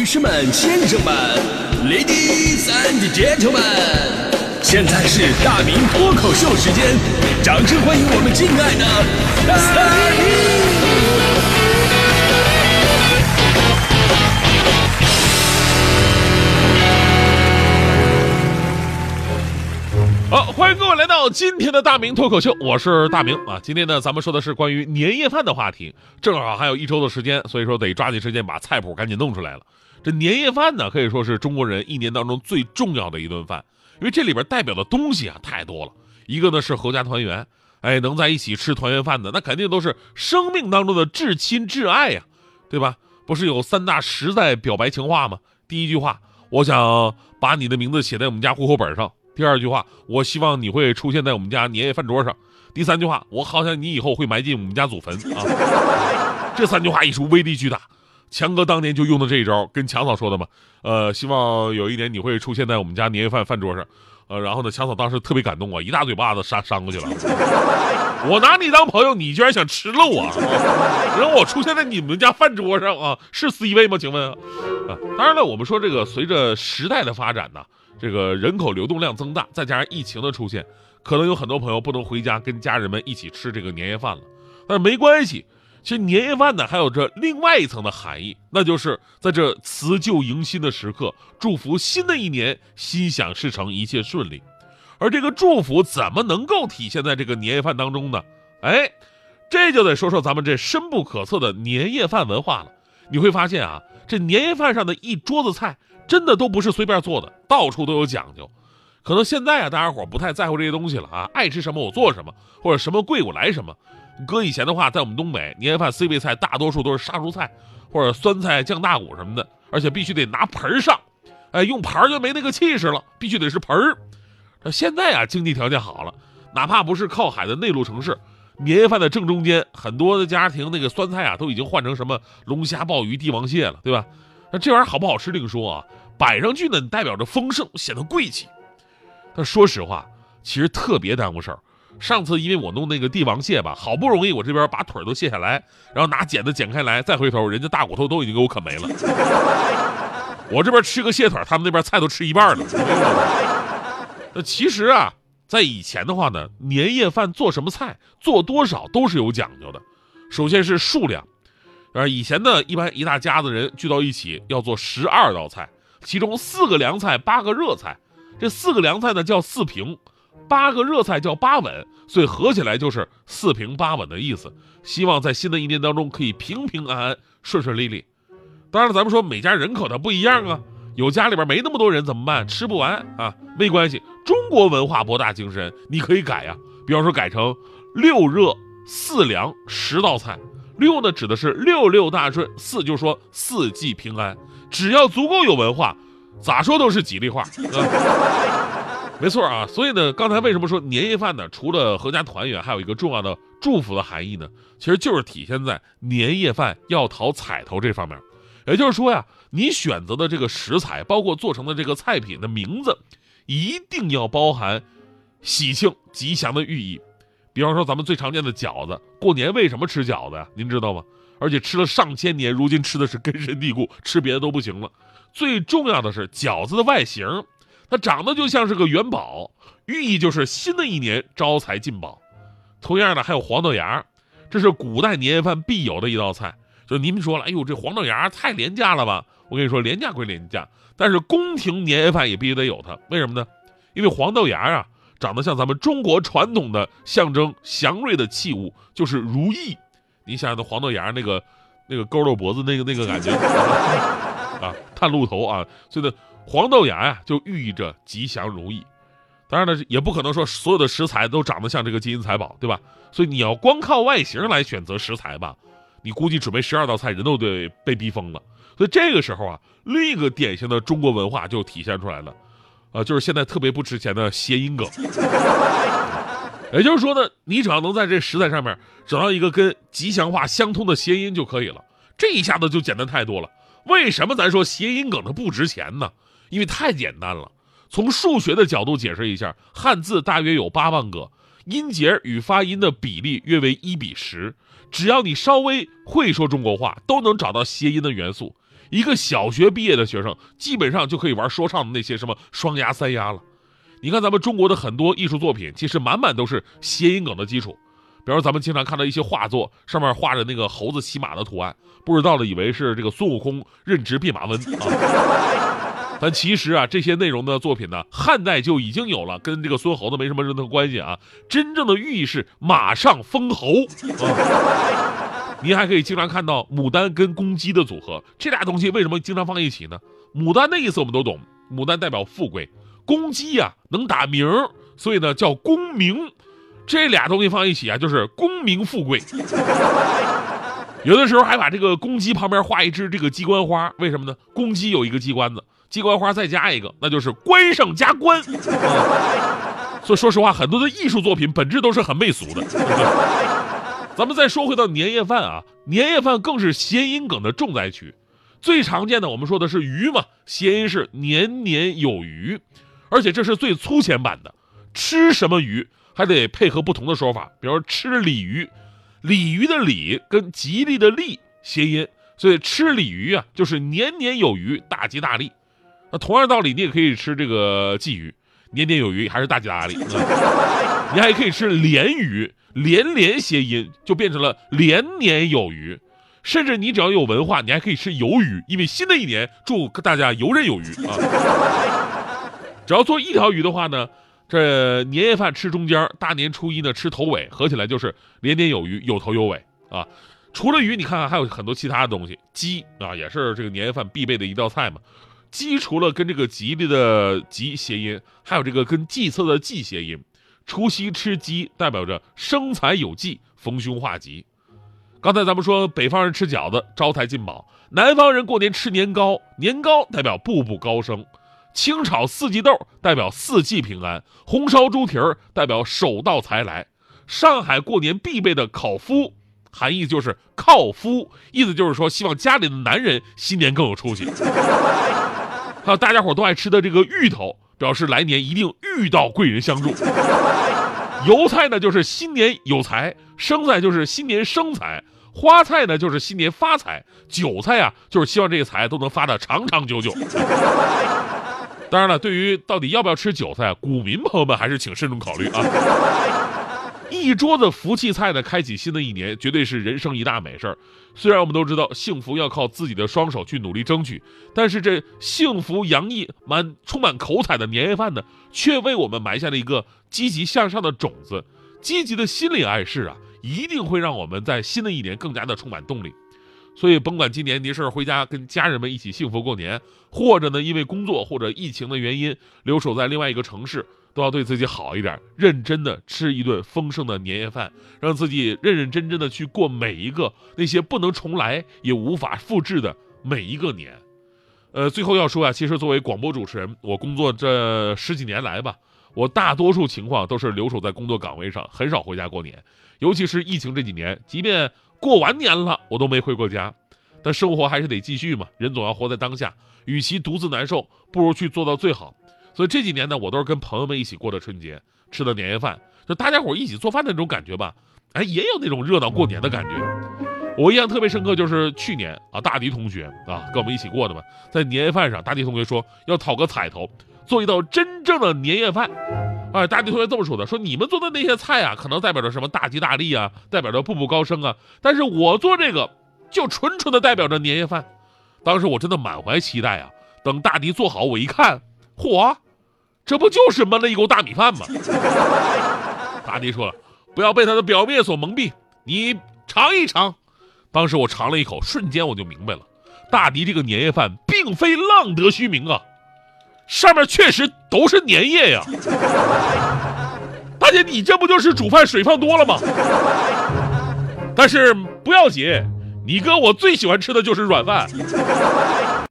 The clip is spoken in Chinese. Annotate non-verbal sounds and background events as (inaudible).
女士们、先生们，Ladies and Gentlemen，现在是大明脱口秀时间，掌声欢迎我们敬爱的大明！好，欢迎各位来到今天的大明脱口秀，我是大明啊。今天呢，咱们说的是关于年夜饭的话题，正好还有一周的时间，所以说得抓紧时间把菜谱赶紧弄出来了。这年夜饭呢，可以说是中国人一年当中最重要的一顿饭，因为这里边代表的东西啊太多了。一个呢是阖家团圆，哎，能在一起吃团圆饭的，那肯定都是生命当中的至亲至爱呀，对吧？不是有三大实在表白情话吗？第一句话，我想把你的名字写在我们家户口本上。第二句话，我希望你会出现在我们家年夜饭桌上。第三句话，我好想你以后会埋进我们家祖坟啊！(laughs) 这三句话一出，威力巨大。强哥当年就用的这一招，跟强嫂说的嘛。呃，希望有一年你会出现在我们家年夜饭饭桌上。呃，然后呢，强嫂当时特别感动啊，一大嘴巴子扇扇过去了。我拿你当朋友，你居然想吃了我，让我出现在你们家饭桌上啊？是 C 位吗？请问？啊，当然了，我们说这个随着时代的发展呢。这个人口流动量增大，再加上疫情的出现，可能有很多朋友不能回家跟家人们一起吃这个年夜饭了。但是没关系，其实年夜饭呢还有着另外一层的含义，那就是在这辞旧迎新的时刻，祝福新的一年心想事成，一切顺利。而这个祝福怎么能够体现在这个年夜饭当中呢？哎，这就得说说咱们这深不可测的年夜饭文化了。你会发现啊，这年夜饭上的一桌子菜。真的都不是随便做的，到处都有讲究。可能现在啊，大家伙不太在乎这些东西了啊，爱吃什么我做什么，或者什么贵我来什么。搁以前的话，在我们东北年夜饭 C 位菜大多数都是杀猪菜或者酸菜酱大骨什么的，而且必须得拿盆上，哎，用盘就没那个气势了，必须得是盆儿。现在啊，经济条件好了，哪怕不是靠海的内陆城市，年夜饭的正中间，很多的家庭那个酸菜啊，都已经换成什么龙虾、鲍鱼、帝王蟹了，对吧？那这玩意儿好不好吃另说啊。摆上去呢，代表着丰盛，显得贵气。但说实话，其实特别耽误事儿。上次因为我弄那个帝王蟹吧，好不容易我这边把腿都卸下来，然后拿剪子剪开来，再回头，人家大骨头都已经给我啃没了。我这边吃个蟹腿，他们那边菜都吃一半了。那其实啊，在以前的话呢，年夜饭做什么菜，做多少都是有讲究的。首先是数量，啊，以前呢，一般一大家子人聚到一起要做十二道菜。其中四个凉菜，八个热菜，这四个凉菜呢叫四平，八个热菜叫八稳，所以合起来就是四平八稳的意思。希望在新的一年当中可以平平安安、顺顺利利。当然了，咱们说每家人口它不一样啊，有家里边没那么多人怎么办？吃不完啊，没关系，中国文化博大精深，你可以改呀。比方说改成六热四凉十道菜，六呢指的是六六大顺，四就是说四季平安。只要足够有文化，咋说都是吉利话。(laughs) 没错啊，所以呢，刚才为什么说年夜饭呢？除了阖家团圆，还有一个重要的祝福的含义呢？其实就是体现在年夜饭要讨彩头这方面。也就是说呀，你选择的这个食材，包括做成的这个菜品的名字，一定要包含喜庆吉祥的寓意。比方说咱们最常见的饺子，过年为什么吃饺子呀？您知道吗？而且吃了上千年，如今吃的是根深蒂固，吃别的都不行了。最重要的是饺子的外形，它长得就像是个元宝，寓意就是新的一年招财进宝。同样的，还有黄豆芽，这是古代年夜饭必有的一道菜。就您们说了，哎呦，这黄豆芽太廉价了吧？我跟你说，廉价归廉价，但是宫廷年夜饭也必须得有它。为什么呢？因为黄豆芽啊，长得像咱们中国传统的象征祥瑞的器物，就是如意。你想想那黄豆芽那个，那个佝偻脖子那个那个感觉 (laughs) 啊，探路头啊，所以呢，黄豆芽呀就寓意着吉祥如意。当然了，也不可能说所有的食材都长得像这个金银财宝，对吧？所以你要光靠外形来选择食材吧，你估计准备十二道菜人都得被逼疯了。所以这个时候啊，另一个典型的中国文化就体现出来了，啊，就是现在特别不值钱的谐音梗。(laughs) 也就是说呢，你只要能在这食材上面找到一个跟吉祥话相通的谐音就可以了，这一下子就简单太多了。为什么咱说谐音梗它不值钱呢？因为太简单了。从数学的角度解释一下，汉字大约有八万个，音节与发音的比例约为一比十，只要你稍微会说中国话，都能找到谐音的元素。一个小学毕业的学生，基本上就可以玩说唱的那些什么双押、三押了。你看咱们中国的很多艺术作品，其实满满都是谐音梗的基础。比如咱们经常看到一些画作，上面画着那个猴子骑马的图案，不知道的以为是这个孙悟空任职弼马温啊。但其实啊，这些内容的作品呢，汉代就已经有了，跟这个孙猴子没什么任何关系啊。真正的寓意是马上封侯。啊、(laughs) 您还可以经常看到牡丹跟公鸡的组合，这俩东西为什么经常放一起呢？牡丹的意思我们都懂，牡丹代表富贵，公鸡呀能打鸣，所以呢叫功名。这俩东西放一起啊，就是功名富贵。(laughs) 有的时候还把这个公鸡旁边画一只这个鸡冠花，为什么呢？公鸡有一个鸡冠子，鸡冠花再加一个，那就是官上加官。(laughs) 所以说实话，很多的艺术作品本质都是很媚俗的。(laughs) 咱们再说回到年夜饭啊，年夜饭更是谐音梗的重灾区。最常见的我们说的是鱼嘛，谐音是年年有余，而且这是最粗浅版的。吃什么鱼？还得配合不同的说法，比如吃鲤鱼，鲤鱼的鲤跟吉利的利谐音，所以吃鲤鱼啊就是年年有余，大吉大利。那同样道理，你也可以吃这个鲫鱼，年年有余还是大吉大利。(laughs) 你还可以吃鲢鱼，连连谐音就变成了连年有余。甚至你只要有文化，你还可以吃鱿鱼，因为新的一年祝大家游刃有余啊。只要做一条鱼的话呢。这年夜饭吃中间，大年初一呢吃头尾，合起来就是年年有余，有头有尾啊。除了鱼，你看看还有很多其他的东西，鸡啊也是这个年夜饭必备的一道菜嘛。鸡除了跟这个吉利的吉谐音，还有这个跟计策的计谐音。除夕吃鸡代表着生财有计，逢凶化吉。刚才咱们说北方人吃饺子招财进宝，南方人过年吃年糕，年糕代表步步高升。清炒四季豆代表四季平安，红烧猪蹄儿代表手到财来。上海过年必备的烤麸，含义就是靠夫，意思就是说希望家里的男人新年更有出息。大家伙都爱吃的这个芋头，表示来年一定遇到贵人相助。油菜呢就是新年有财，生菜就是新年生财，花菜呢就是新年发财，韭菜啊就是希望这个财都能发的长长久久。当然了，对于到底要不要吃韭菜，股民朋友们还是请慎重考虑啊。一桌子福气菜呢，开启新的一年，绝对是人生一大美事儿。虽然我们都知道幸福要靠自己的双手去努力争取，但是这幸福洋溢、满充满口彩的年夜饭呢，却为我们埋下了一个积极向上的种子。积极的心理暗示啊，一定会让我们在新的一年更加的充满动力。所以，甭管今年您是回家跟家人们一起幸福过年，或者呢因为工作或者疫情的原因留守在另外一个城市，都要对自己好一点，认真的吃一顿丰盛的年夜饭，让自己认认真真的去过每一个那些不能重来也无法复制的每一个年。呃，最后要说啊，其实作为广播主持人，我工作这十几年来吧，我大多数情况都是留守在工作岗位上，很少回家过年，尤其是疫情这几年，即便。过完年了，我都没回过家，但生活还是得继续嘛。人总要活在当下，与其独自难受，不如去做到最好。所以这几年呢，我都是跟朋友们一起过的春节，吃的年夜饭，就大家伙一起做饭的那种感觉吧。哎，也有那种热闹过年的感觉。我印象特别深刻，就是去年啊，大迪同学啊跟我们一起过的嘛，在年夜饭上，大迪同学说要讨个彩头，做一道真正的年夜饭。哎，大地同学这么说的：“说你们做的那些菜啊，可能代表着什么大吉大利啊，代表着步步高升啊。但是我做这个，就纯纯的代表着年夜饭。当时我真的满怀期待啊！等大迪做好，我一看，嚯，这不就是焖了一锅大米饭吗？” (laughs) 大迪说了：“不要被它的表面所蒙蔽，你尝一尝。”当时我尝了一口，瞬间我就明白了，大迪这个年夜饭并非浪得虚名啊。上面确实都是粘液呀，大姐，你这不就是煮饭水放多了吗？但是不要紧，你哥我最喜欢吃的就是软饭。